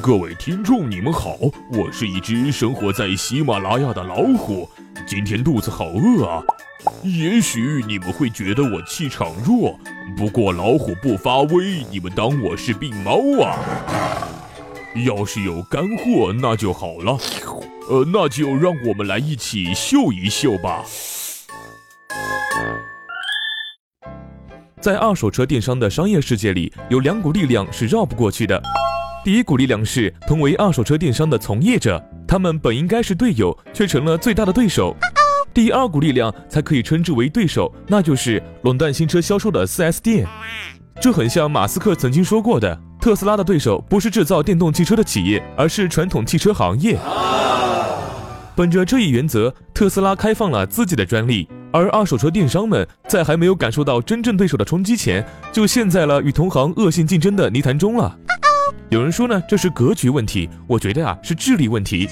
各位听众，你们好，我是一只生活在喜马拉雅的老虎，今天肚子好饿啊。也许你们会觉得我气场弱，不过老虎不发威，你们当我是病猫啊？要是有干货，那就好了。呃，那就让我们来一起秀一秀吧。在二手车电商的商业世界里，有两股力量是绕不过去的。第一股力量是同为二手车电商的从业者，他们本应该是队友，却成了最大的对手。第二股力量才可以称之为对手，那就是垄断新车销售的 4S 店。这很像马斯克曾经说过的：特斯拉的对手不是制造电动汽车的企业，而是传统汽车行业。本着这一原则，特斯拉开放了自己的专利。而二手车电商们在还没有感受到真正对手的冲击前，就陷在了与同行恶性竞争的泥潭中了。有人说呢，这是格局问题，我觉得啊是智力问题。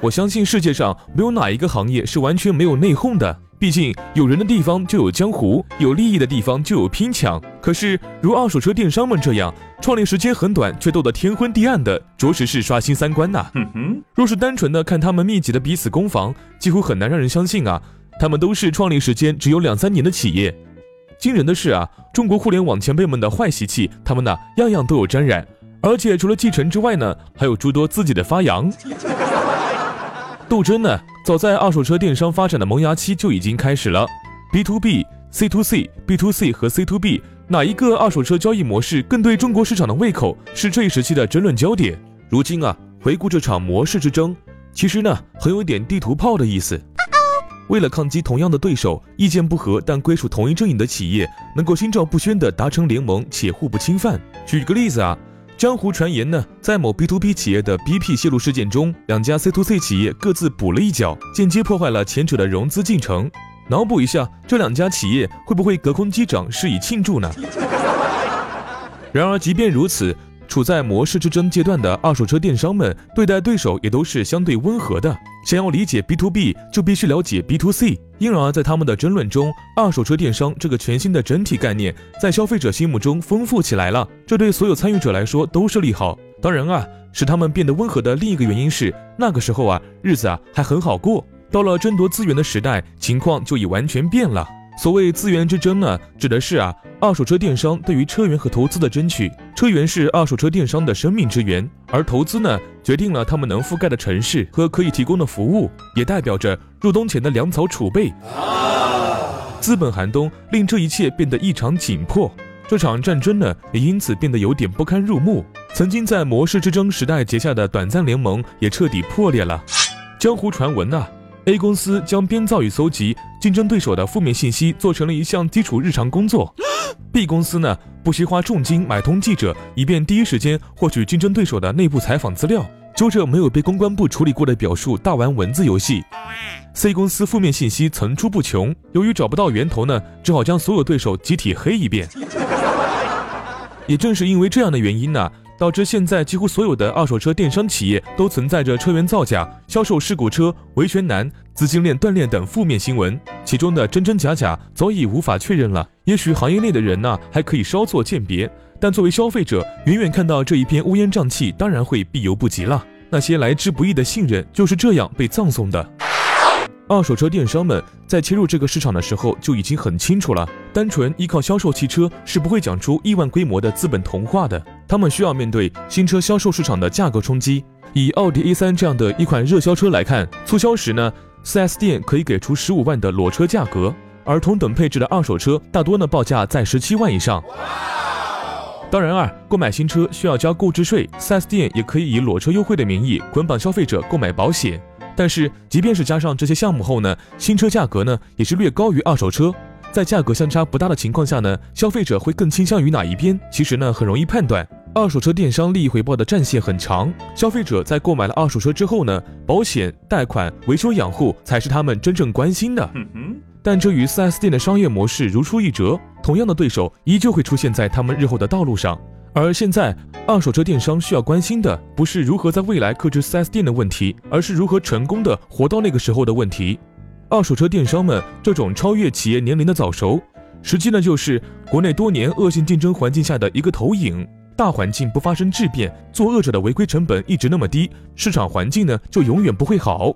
我相信世界上没有哪一个行业是完全没有内讧的。毕竟有人的地方就有江湖，有利益的地方就有拼抢。可是如二手车电商们这样，创立时间很短却斗得天昏地暗的，着实是刷新三观呐。若是单纯的看他们密集的彼此攻防，几乎很难让人相信啊，他们都是创立时间只有两三年的企业。惊人的是啊，中国互联网前辈们的坏习气，他们呢样样都有沾染，而且除了继承之外呢，还有诸多自己的发扬。斗争呢，早在二手车电商发展的萌芽期就已经开始了。B to B、C to C、B to C 和 C to B 哪一个二手车交易模式更对中国市场的胃口，是这一时期的争论焦点。如今啊，回顾这场模式之争，其实呢，很有点地图炮的意思。为了抗击同样的对手，意见不合但归属同一阵营的企业，能够心照不宣地达成联盟且互不侵犯。举个例子啊。江湖传言呢，在某 B to B 企业的 BP 泄露事件中，两家 C to C 企业各自补了一脚，间接破坏了前者的融资进程。脑补一下，这两家企业会不会隔空击掌，施以庆祝呢？然而，即便如此。处在模式之争阶段的二手车电商们，对待对手也都是相对温和的。想要理解 B to B，就必须了解 B to C。因而，在他们的争论中，二手车电商这个全新的整体概念，在消费者心目中丰富起来了。这对所有参与者来说都是利好。当然啊，使他们变得温和的另一个原因是，那个时候啊，日子啊还很好过。到了争夺资源的时代，情况就已完全变了。所谓资源之争呢，指的是啊，二手车电商对于车源和投资的争取。车源是二手车电商的生命之源，而投资呢，决定了他们能覆盖的城市和可以提供的服务，也代表着入冬前的粮草储备。资本寒冬令这一切变得异常紧迫，这场战争呢，也因此变得有点不堪入目。曾经在模式之争时代结下的短暂联盟，也彻底破裂了。江湖传闻呢。A 公司将编造与搜集竞争对手的负面信息做成了一项基础日常工作。B 公司呢，不惜花重金买通记者，以便第一时间获取竞争对手的内部采访资料，就这没有被公关部处理过的表述大玩文字游戏。C 公司负面信息层出不穷，由于找不到源头呢，只好将所有对手集体黑一遍。也正是因为这样的原因呢。导致现在几乎所有的二手车电商企业都存在着车源造假、销售事故车、维权难、资金链断裂等负面新闻，其中的真真假假早已无法确认了。也许行业内的人呢还可以稍作鉴别，但作为消费者，远远看到这一片乌烟瘴气，当然会避犹不及了。那些来之不易的信任就是这样被葬送的。二手车电商们在切入这个市场的时候就已经很清楚了，单纯依靠销售汽车是不会讲出亿万规模的资本童话的。他们需要面对新车销售市场的价格冲击。以奥迪 A3 这样的一款热销车来看，促销时呢，4S 店可以给出十五万的裸车价格，而同等配置的二手车大多呢报价在十七万以上。当然啊，购买新车需要交购置税，4S 店也可以以裸车优惠的名义捆绑消费者购买保险。但是，即便是加上这些项目后呢，新车价格呢也是略高于二手车。在价格相差不大的情况下呢，消费者会更倾向于哪一边？其实呢，很容易判断。二手车电商利益回报的战线很长，消费者在购买了二手车之后呢，保险、贷款、维修养护才是他们真正关心的。但这与 4S 店的商业模式如出一辙，同样的对手依旧会出现在他们日后的道路上。而现在，二手车电商需要关心的不是如何在未来克制 4S 店的问题，而是如何成功的活到那个时候的问题。二手车电商们这种超越企业年龄的早熟，实际呢就是国内多年恶性竞争环境下的一个投影。大环境不发生质变，作恶者的违规成本一直那么低，市场环境呢就永远不会好。